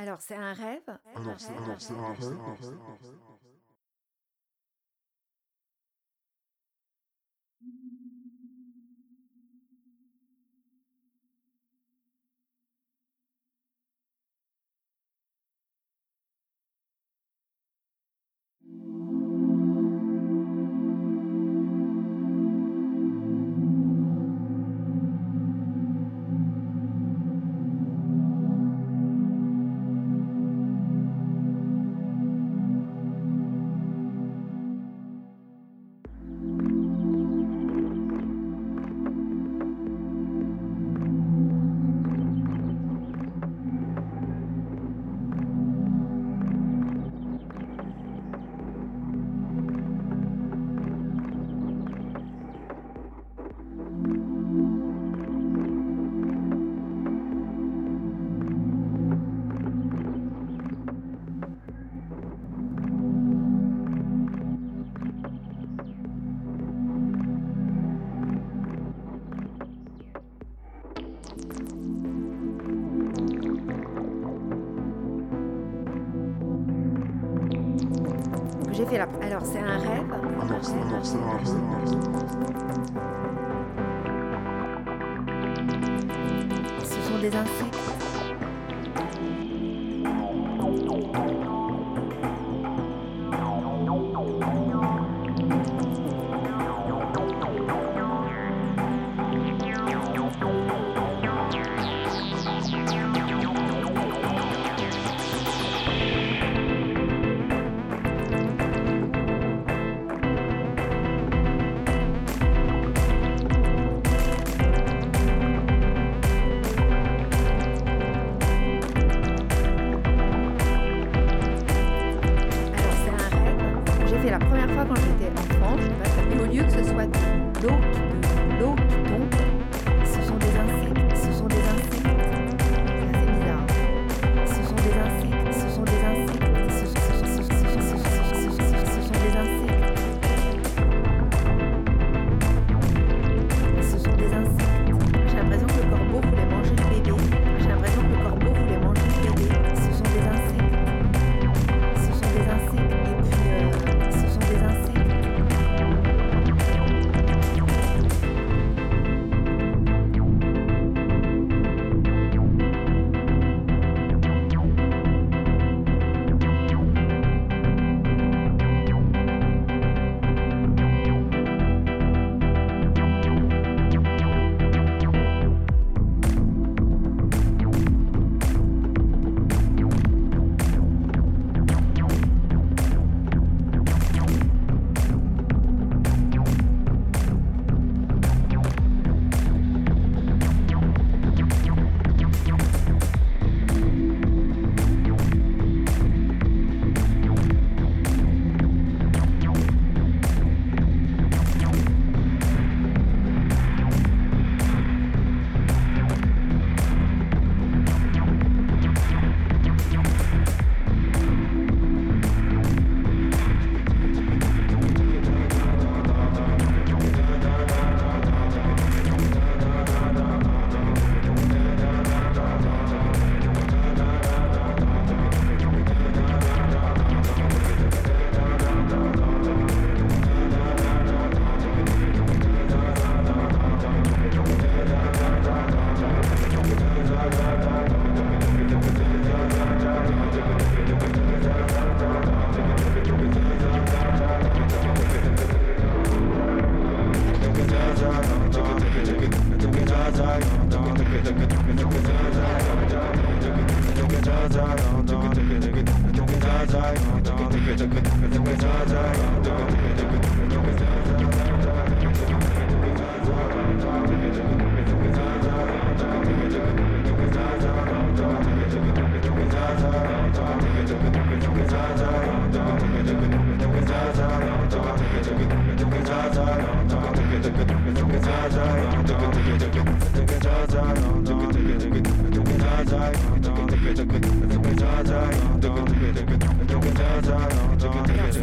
Alors, c'est un rêve? Alors, c'est alors, c'est un rêve J'ai fait la. Alors, c'est un rêve Alors, c'est alors, c'est un rêve Ce sont des insectes. Fait la première fois quand j'étais enfant. Je sais pas, au lieu que ce soit de l'eau qui, l'eau Take it, take it, die, die, die,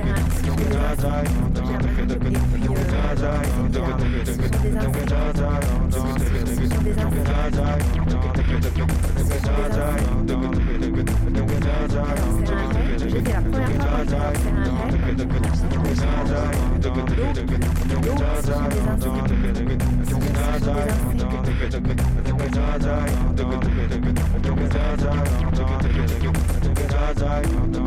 die,